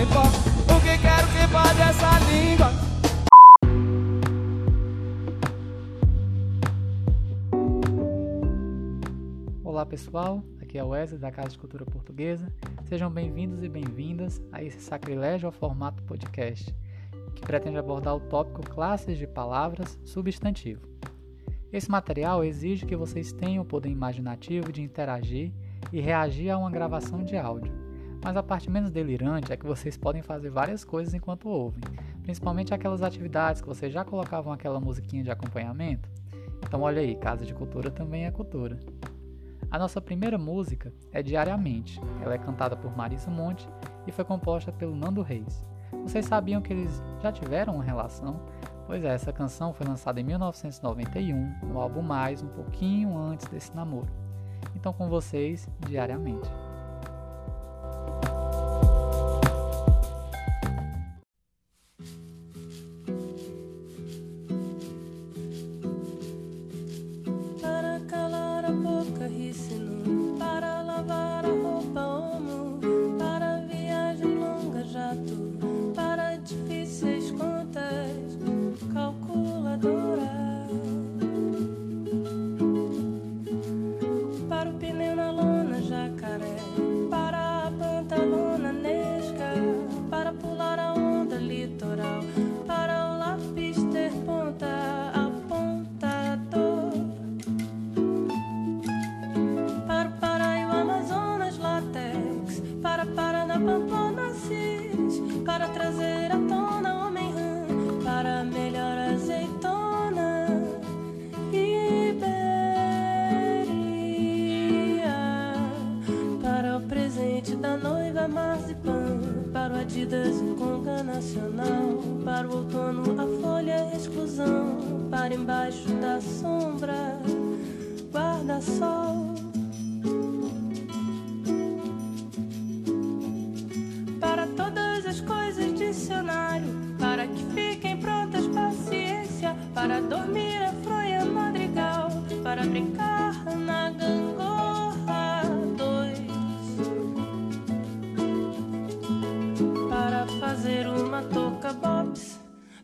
O que quero que pode essa língua Olá pessoal, aqui é o Wesley da Casa de Cultura Portuguesa. Sejam bem-vindos e bem-vindas a esse sacrilégio ao formato podcast, que pretende abordar o tópico classes de palavras substantivo. Esse material exige que vocês tenham o poder imaginativo de interagir e reagir a uma gravação de áudio. Mas a parte menos delirante é que vocês podem fazer várias coisas enquanto ouvem, principalmente aquelas atividades que vocês já colocavam aquela musiquinha de acompanhamento. Então olha aí, Casa de Cultura também é cultura. A nossa primeira música é Diariamente. Ela é cantada por Marisa Monte e foi composta pelo Nando Reis. Vocês sabiam que eles já tiveram uma relação? Pois é, essa canção foi lançada em 1991, no álbum Mais, um pouquinho antes desse namoro. Então com vocês, Diariamente.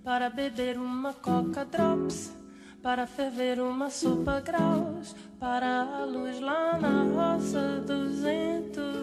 Para beber uma coca drops, para ferver uma sopa graus, para a luz lá na roça 220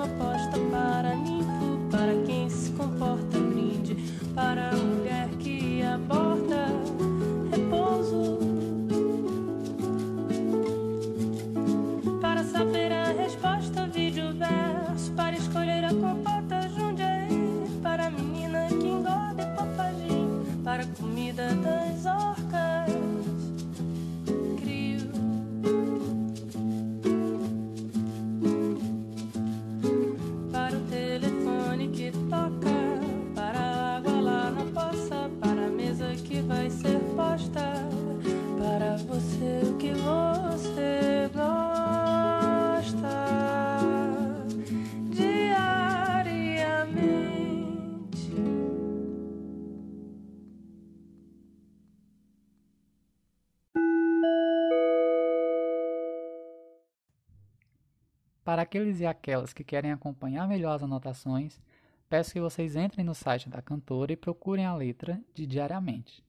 from above. Para aqueles e aquelas que querem acompanhar melhor as anotações, peço que vocês entrem no site da cantora e procurem a letra de Diariamente.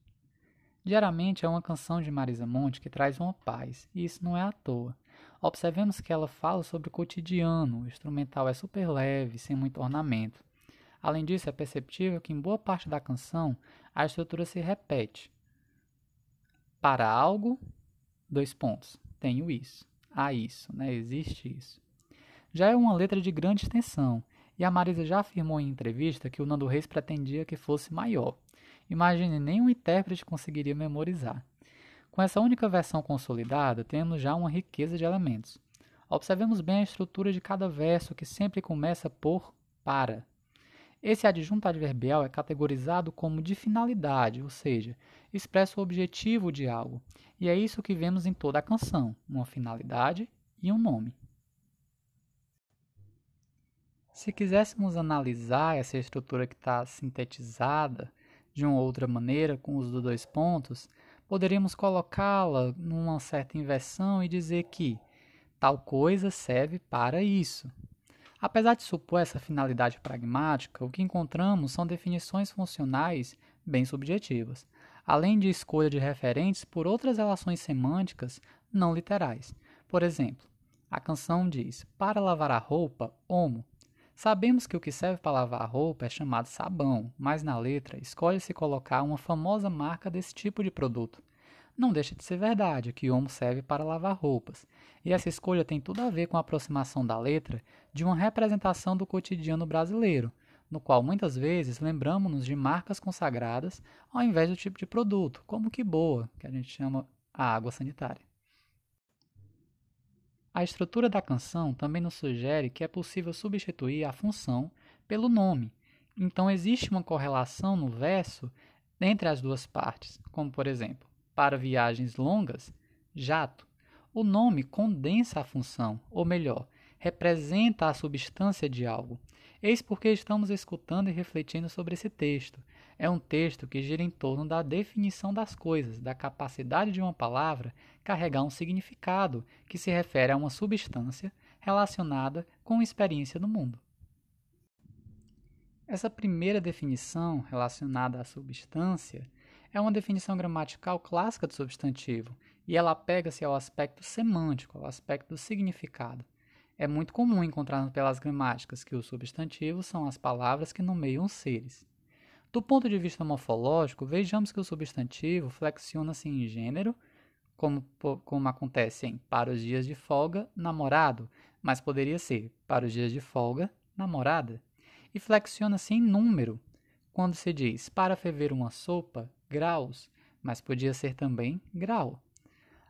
Diariamente é uma canção de Marisa Monte que traz uma paz, e isso não é à toa. Observemos que ela fala sobre o cotidiano, o instrumental é super leve, sem muito ornamento. Além disso, é perceptível que em boa parte da canção a estrutura se repete. Para algo, dois pontos. Tenho isso. Há isso, né? Existe isso. Já é uma letra de grande extensão, e a Marisa já afirmou em entrevista que o Nando Reis pretendia que fosse maior. Imagine, nenhum intérprete conseguiria memorizar. Com essa única versão consolidada, temos já uma riqueza de elementos. Observemos bem a estrutura de cada verso, que sempre começa por para. Esse adjunto adverbial é categorizado como de finalidade, ou seja, expressa o objetivo de algo, e é isso que vemos em toda a canção: uma finalidade e um nome. Se quiséssemos analisar essa estrutura que está sintetizada de uma outra maneira, com os dois pontos, poderíamos colocá-la numa certa inversão e dizer que tal coisa serve para isso. Apesar de supor essa finalidade pragmática, o que encontramos são definições funcionais bem subjetivas, além de escolha de referentes por outras relações semânticas não literais. Por exemplo, a canção diz: Para lavar a roupa, homo. Sabemos que o que serve para lavar a roupa é chamado sabão, mas na letra escolhe-se colocar uma famosa marca desse tipo de produto. Não deixa de ser verdade que homo serve para lavar roupas, e essa escolha tem tudo a ver com a aproximação da letra de uma representação do cotidiano brasileiro, no qual muitas vezes lembramos-nos de marcas consagradas ao invés do tipo de produto, como que boa, que a gente chama a água sanitária. A estrutura da canção também nos sugere que é possível substituir a função pelo nome. Então existe uma correlação no verso entre as duas partes, como por exemplo, para viagens longas, jato. O nome condensa a função, ou melhor, representa a substância de algo. Eis porque estamos escutando e refletindo sobre esse texto. É um texto que gira em torno da definição das coisas, da capacidade de uma palavra carregar um significado que se refere a uma substância relacionada com uma experiência do mundo. Essa primeira definição, relacionada à substância, é uma definição gramatical clássica do substantivo e ela apega-se ao aspecto semântico, ao aspecto do significado. É muito comum encontrar pelas gramáticas que os substantivos são as palavras que nomeiam os seres. Do ponto de vista morfológico, vejamos que o substantivo flexiona-se em gênero, como, como acontece em para os dias de folga, namorado, mas poderia ser para os dias de folga, namorada. E flexiona-se em número, quando se diz para ferver uma sopa, graus, mas podia ser também grau.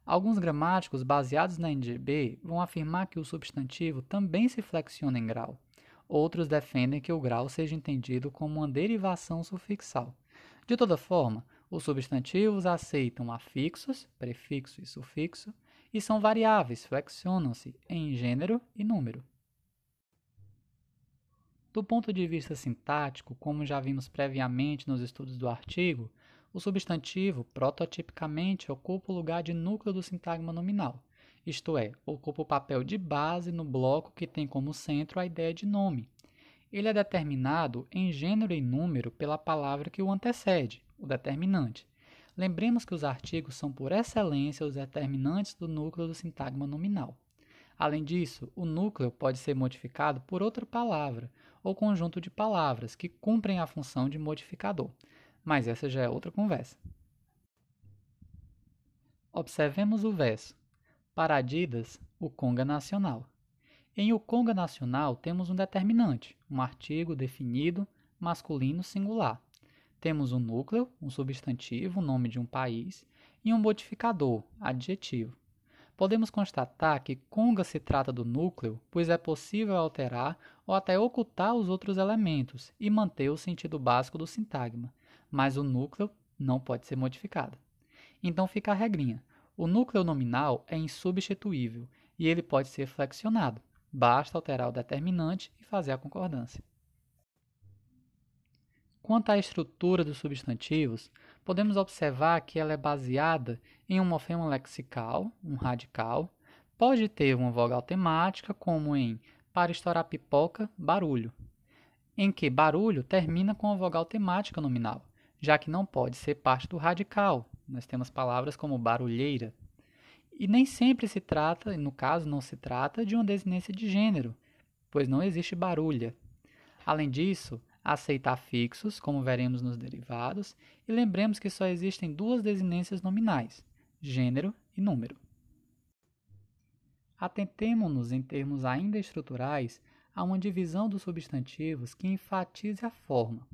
Alguns gramáticos baseados na NGB vão afirmar que o substantivo também se flexiona em grau. Outros defendem que o grau seja entendido como uma derivação sufixal. De toda forma, os substantivos aceitam afixos, prefixo e sufixo, e são variáveis, flexionam-se em gênero e número. Do ponto de vista sintático, como já vimos previamente nos estudos do artigo, o substantivo, prototipicamente, ocupa o lugar de núcleo do sintagma nominal, isto é, ocupa o papel de base no bloco que tem como centro a ideia de nome. Ele é determinado em gênero e número pela palavra que o antecede, o determinante. Lembremos que os artigos são, por excelência, os determinantes do núcleo do sintagma nominal. Além disso, o núcleo pode ser modificado por outra palavra ou conjunto de palavras que cumprem a função de modificador mas essa já é outra conversa. Observemos o verso. Para Adidas, o Conga Nacional. Em o Conga Nacional temos um determinante, um artigo definido, masculino singular. Temos um núcleo, um substantivo, o nome de um país, e um modificador, adjetivo. Podemos constatar que Conga se trata do núcleo, pois é possível alterar ou até ocultar os outros elementos e manter o sentido básico do sintagma, mas o núcleo não pode ser modificado. Então fica a regrinha. O núcleo nominal é insubstituível e ele pode ser flexionado. Basta alterar o determinante e fazer a concordância. Quanto à estrutura dos substantivos, podemos observar que ela é baseada em um morfema lexical, um radical, pode ter uma vogal temática, como em para estourar pipoca, barulho, em que barulho termina com a vogal temática nominal, já que não pode ser parte do radical. Nós temos palavras como barulheira. E nem sempre se trata, no caso não se trata, de uma desinência de gênero, pois não existe barulha. Além disso, aceitar fixos, como veremos nos derivados, e lembremos que só existem duas desinências nominais, gênero e número. Atentemo-nos, em termos ainda estruturais, a uma divisão dos substantivos que enfatize a forma.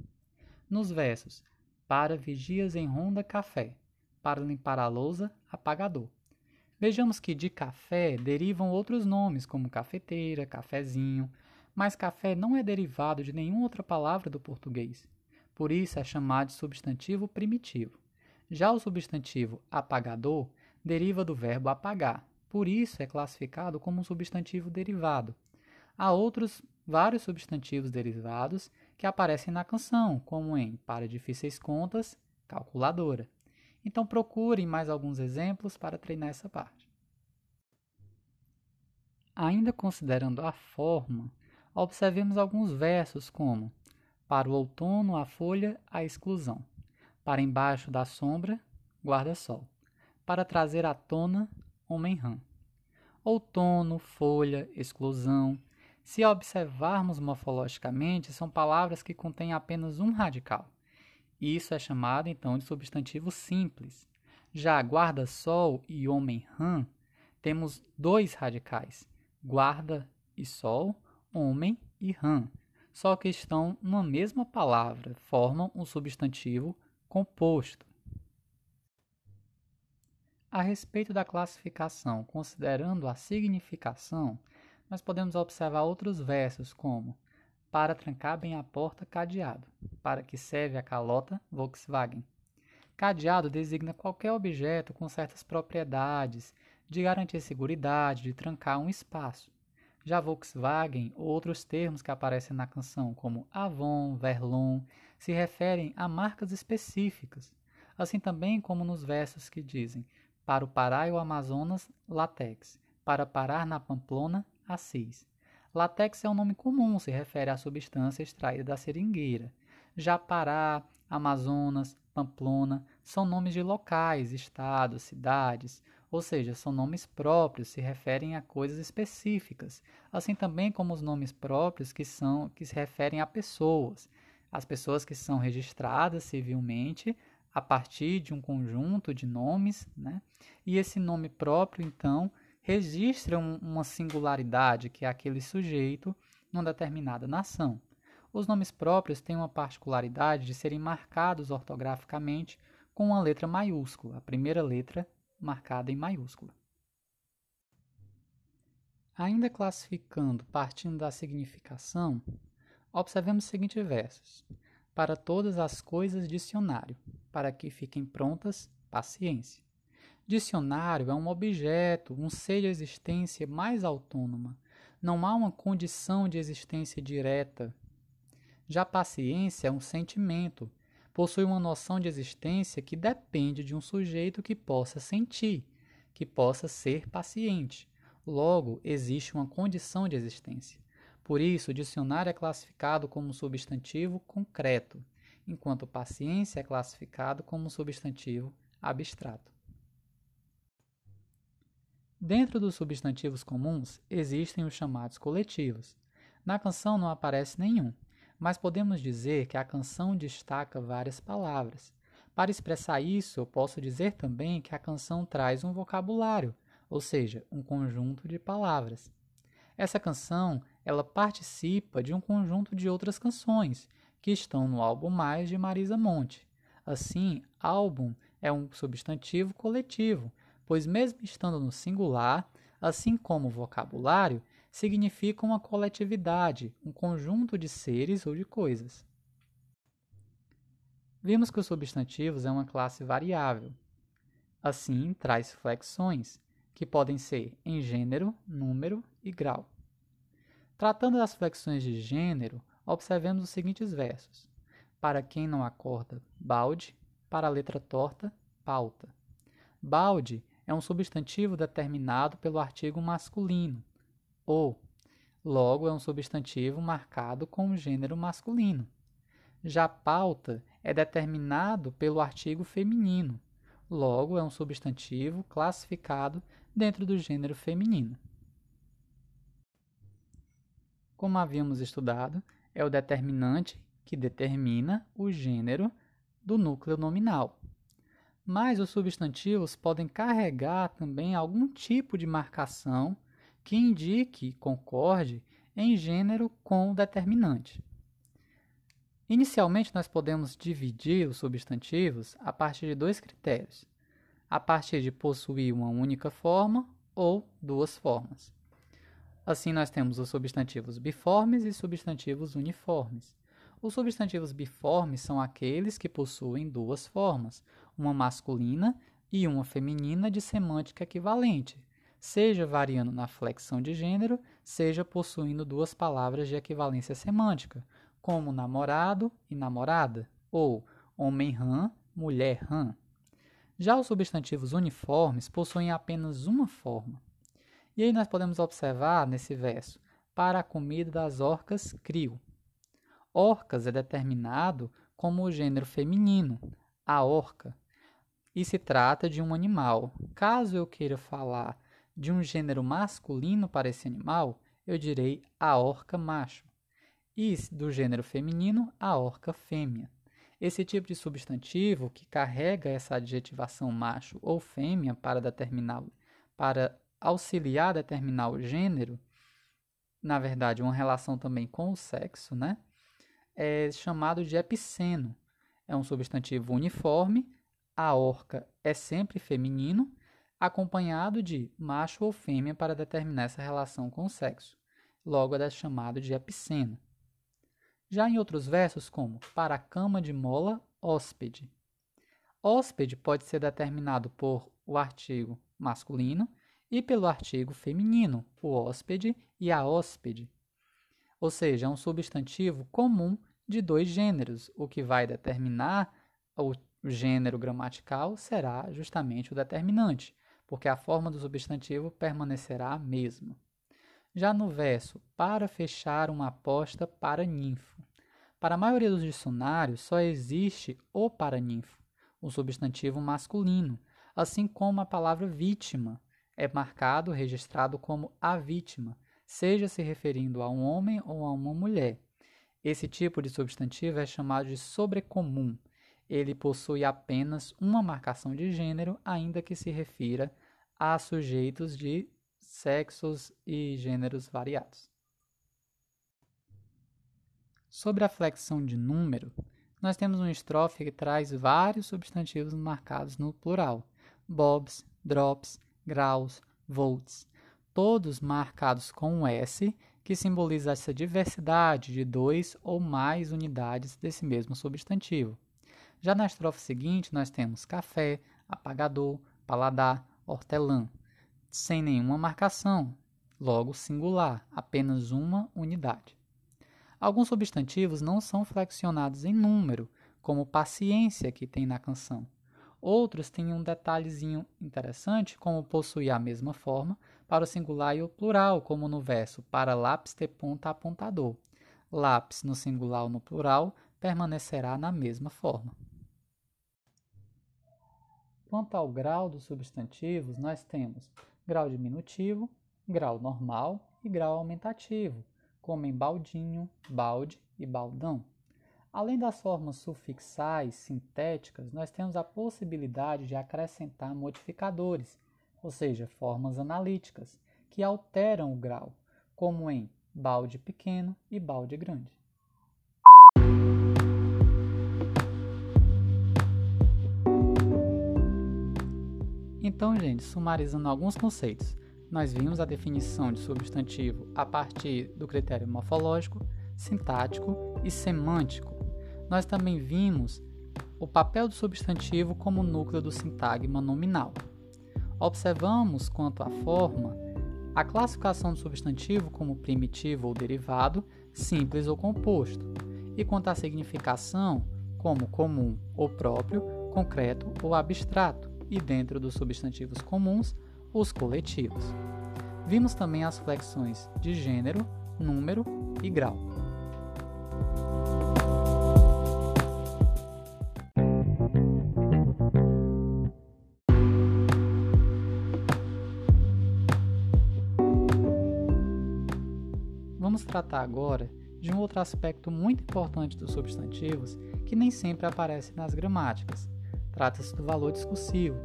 Nos versos, para vigias em ronda café, para limpar a lousa, apagador. Vejamos que de café derivam outros nomes, como cafeteira, cafezinho, mas café não é derivado de nenhuma outra palavra do português. Por isso é chamado de substantivo primitivo. Já o substantivo apagador deriva do verbo apagar, por isso é classificado como um substantivo derivado. Há outros vários substantivos derivados que aparecem na canção, como em para difíceis contas, calculadora. Então procurem mais alguns exemplos para treinar essa parte. Ainda considerando a forma, observemos alguns versos como para o outono a folha a exclusão, para embaixo da sombra guarda-sol, para trazer à tona homem-rã. Outono, folha, exclusão. Se observarmos morfologicamente, são palavras que contêm apenas um radical. Isso é chamado então de substantivo simples. Já guarda-sol e homem-rã temos dois radicais, guarda e sol homem e rã, só que estão numa mesma palavra, formam um substantivo composto. A respeito da classificação, considerando a significação, nós podemos observar outros versos como para trancar bem a porta, cadeado, para que serve a calota Volkswagen. Cadeado designa qualquer objeto com certas propriedades de garantir segurança, de trancar um espaço. Já Volkswagen, outros termos que aparecem na canção, como Avon, Verlon, se referem a marcas específicas, assim também como nos versos que dizem para o Pará e o Amazonas, látex, para parar na Pamplona, assis. Látex é um nome comum, se refere à substância extraída da seringueira. Já Pará, Amazonas, Pamplona são nomes de locais, estados, cidades, ou seja, são nomes próprios, se referem a coisas específicas, assim também como os nomes próprios que são que se referem a pessoas, as pessoas que são registradas civilmente a partir de um conjunto de nomes, né? E esse nome próprio, então, registra um, uma singularidade que é aquele sujeito numa determinada nação. Os nomes próprios têm uma particularidade de serem marcados ortograficamente com uma letra maiúscula, a primeira letra marcada em maiúscula. Ainda classificando, partindo da significação, observemos os seguintes versos. Para todas as coisas, dicionário, para que fiquem prontas, paciência. Dicionário é um objeto, um ser de existência mais autônoma. Não há uma condição de existência direta. Já paciência é um sentimento, possui uma noção de existência que depende de um sujeito que possa sentir, que possa ser paciente. Logo, existe uma condição de existência. Por isso, o dicionário é classificado como substantivo concreto, enquanto paciência é classificado como substantivo abstrato. Dentro dos substantivos comuns, existem os chamados coletivos. Na canção não aparece nenhum, mas podemos dizer que a canção destaca várias palavras. Para expressar isso, eu posso dizer também que a canção traz um vocabulário, ou seja, um conjunto de palavras. Essa canção, ela participa de um conjunto de outras canções que estão no álbum Mais de Marisa Monte. Assim, álbum é um substantivo coletivo, pois mesmo estando no singular, assim como vocabulário, significa uma coletividade, um conjunto de seres ou de coisas. Vimos que os substantivos é uma classe variável. Assim, traz flexões, que podem ser em gênero, número e grau. Tratando das flexões de gênero, observemos os seguintes versos. Para quem não acorda, balde, para a letra torta, pauta. Balde é um substantivo determinado pelo artigo masculino, ou, logo, é um substantivo marcado com o gênero masculino. Já pauta é determinado pelo artigo feminino, logo, é um substantivo classificado dentro do gênero feminino. Como havíamos estudado, é o determinante que determina o gênero do núcleo nominal mas os substantivos podem carregar também algum tipo de marcação que indique, concorde em gênero com o determinante. Inicialmente, nós podemos dividir os substantivos a partir de dois critérios: a partir de possuir uma única forma ou duas formas. Assim, nós temos os substantivos biformes e substantivos uniformes. Os substantivos biformes são aqueles que possuem duas formas, uma masculina e uma feminina de semântica equivalente, seja variando na flexão de gênero, seja possuindo duas palavras de equivalência semântica, como namorado e namorada, ou homem-rã, mulher-rã. Já os substantivos uniformes possuem apenas uma forma. E aí nós podemos observar nesse verso: para a comida das orcas, crio. Orcas é determinado como o gênero feminino, a orca, e se trata de um animal. Caso eu queira falar de um gênero masculino para esse animal, eu direi a orca macho. E do gênero feminino, a orca fêmea. Esse tipo de substantivo que carrega essa adjetivação macho ou fêmea para determinar para auxiliar a determinar o gênero, na verdade, uma relação também com o sexo, né? É chamado de epiceno. É um substantivo uniforme a orca é sempre feminino, acompanhado de macho ou fêmea para determinar essa relação com o sexo. Logo é chamado de epiceno. Já em outros versos, como para a cama de mola, hóspede. Hóspede pode ser determinado por o artigo masculino e pelo artigo feminino, o hóspede e a hóspede. Ou seja, é um substantivo comum de dois gêneros, o que vai determinar o gênero gramatical será justamente o determinante, porque a forma do substantivo permanecerá a mesma. Já no verso, para fechar uma aposta para ninfo. Para a maioria dos dicionários, só existe o paraninfo, o substantivo masculino, assim como a palavra vítima é marcado, registrado como a vítima, seja se referindo a um homem ou a uma mulher. Esse tipo de substantivo é chamado de sobrecomum, ele possui apenas uma marcação de gênero, ainda que se refira a sujeitos de sexos e gêneros variados. Sobre a flexão de número, nós temos uma estrofe que traz vários substantivos marcados no plural: bobs, drops, graus, volts, todos marcados com S, que simboliza essa diversidade de dois ou mais unidades desse mesmo substantivo. Já na estrofe seguinte, nós temos café, apagador, paladar, hortelã, sem nenhuma marcação, logo singular, apenas uma unidade. Alguns substantivos não são flexionados em número, como paciência que tem na canção. Outros têm um detalhezinho interessante, como possuir a mesma forma para o singular e o plural, como no verso para lápis ter ponta apontador. Lápis no singular ou no plural permanecerá na mesma forma. Quanto ao grau dos substantivos, nós temos grau diminutivo, grau normal e grau aumentativo, como em baldinho, balde e baldão. Além das formas sufixais sintéticas, nós temos a possibilidade de acrescentar modificadores, ou seja, formas analíticas, que alteram o grau, como em balde pequeno e balde grande. Então, gente, sumarizando alguns conceitos, nós vimos a definição de substantivo a partir do critério morfológico, sintático e semântico. Nós também vimos o papel do substantivo como núcleo do sintagma nominal. Observamos, quanto à forma, a classificação do substantivo como primitivo ou derivado, simples ou composto, e quanto à significação, como comum ou próprio, concreto ou abstrato. e dentro dos substantivos comuns, os coletivos. Vimos também as flexões de gênero, número e grau. Vamos tratar agora de um outro aspecto muito importante dos substantivos que nem sempre aparece nas gramáticas. Trata-se do valor discursivo.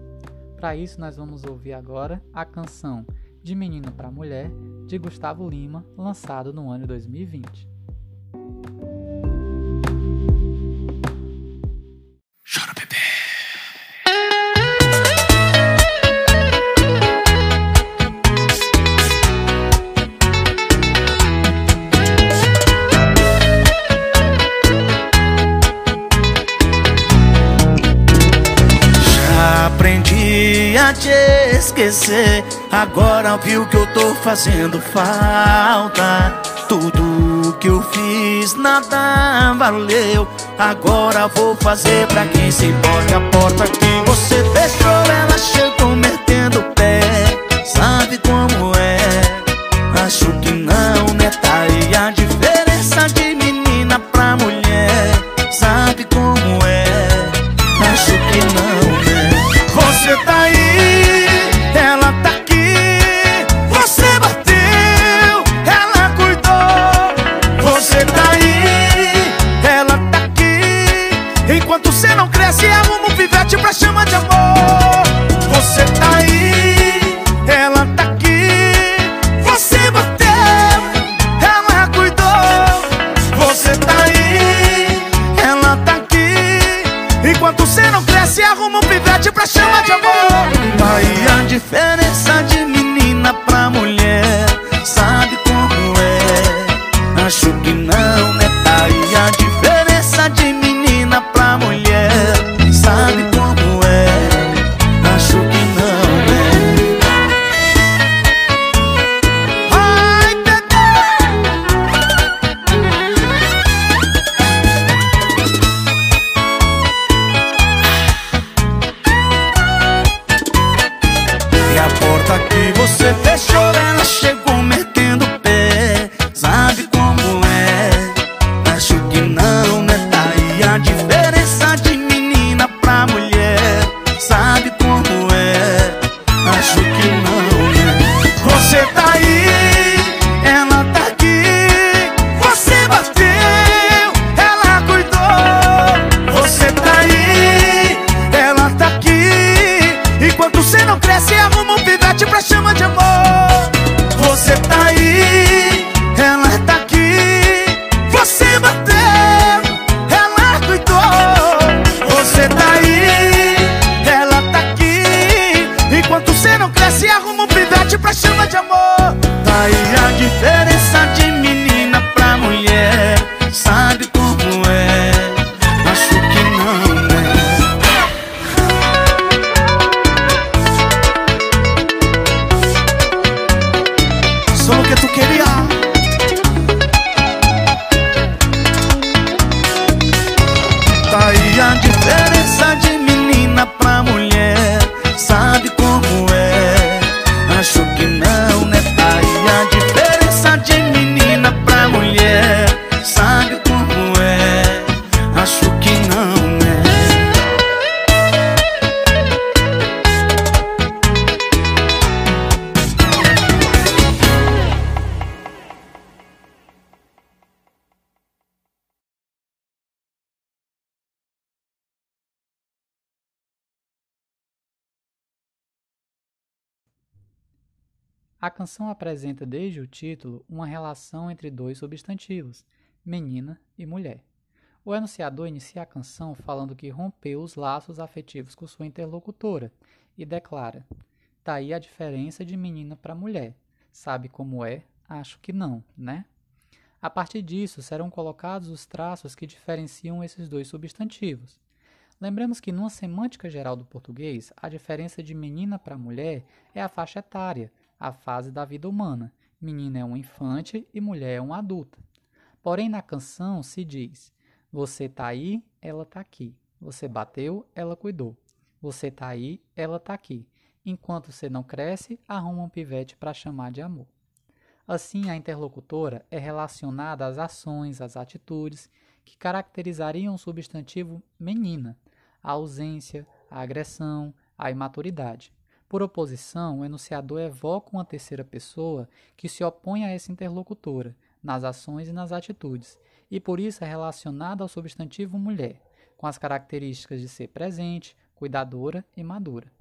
Para isso, nós vamos ouvir agora a canção De Menino para Mulher, de Gustavo Lima, lançado no ano 2020. Esquecer. Agora viu que eu tô fazendo falta. Tudo que eu fiz nada valeu. Agora vou fazer pra quem se importa. A porta que você fechou, ela chegou metendo o pé. Sabe como é? Acho que não, né? Tá aí Enquanto você não cresce, arruma um pivete pra chama de amor. Aí a A canção apresenta desde o título uma relação entre dois substantivos, menina e mulher. O enunciador inicia a canção falando que rompeu os laços afetivos com sua interlocutora e declara: Tá aí a diferença de menina para mulher. Sabe como é? Acho que não, né? A partir disso, serão colocados os traços que diferenciam esses dois substantivos. Lembramos que, numa semântica geral do português, a diferença de menina para mulher é a faixa etária, a fase da vida humana. Menina é um infante e mulher é uma adulta. Porém, na canção se diz: Você tá aí, ela tá aqui. Você bateu, ela cuidou. Você tá aí, ela tá aqui. Enquanto você não cresce, arruma um pivete para chamar de amor. Assim, a interlocutora é relacionada às ações, às atitudes que caracterizariam o substantivo menina, a ausência, a agressão, a imaturidade. Por oposição, o enunciador evoca uma terceira pessoa que se opõe a essa interlocutora, nas ações e nas atitudes, e por isso é relacionada ao substantivo mulher, com as características de ser presente, cuidadora e madura.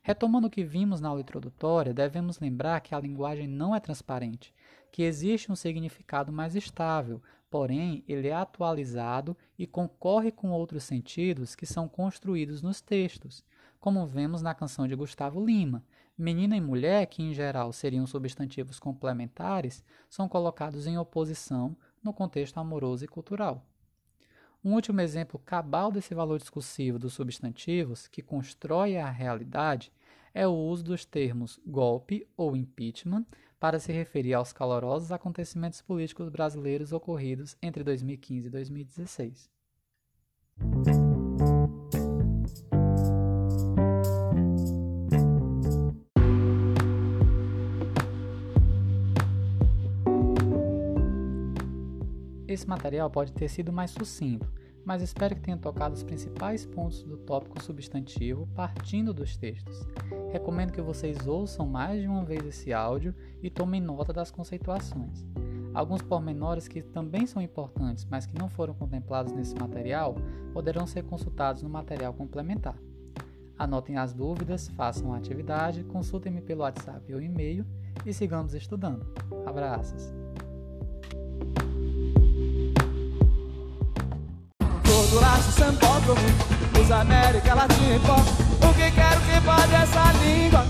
Retomando o que vimos na aula introdutória, devemos lembrar que a linguagem não é transparente, que existe um significado mais estável, porém ele é atualizado e concorre com outros sentidos que são construídos nos textos, como vemos na canção de Gustavo Lima. Menina e mulher, que em geral seriam substantivos complementares, são colocados em oposição no contexto amoroso e cultural. Um último exemplo cabal desse valor discursivo dos substantivos, que constrói a realidade, é o uso dos termos golpe ou impeachment para se referir aos calorosos acontecimentos políticos brasileiros ocorridos entre 2015 e 2016. Esse material pode ter sido mais sucinto, mas espero que tenha tocado os principais pontos do tópico substantivo partindo dos textos. Recomendo que vocês ouçam mais de uma vez esse áudio e tomem nota das conceituações. Alguns pormenores que também são importantes, mas que não foram contemplados nesse material, poderão ser consultados no material complementar. Anotem as dúvidas, façam a atividade, consultem-me pelo WhatsApp ou e-mail e sigamos estudando. Abraços! Do laço Sambódromo Os América Latina O que quero que pode essa língua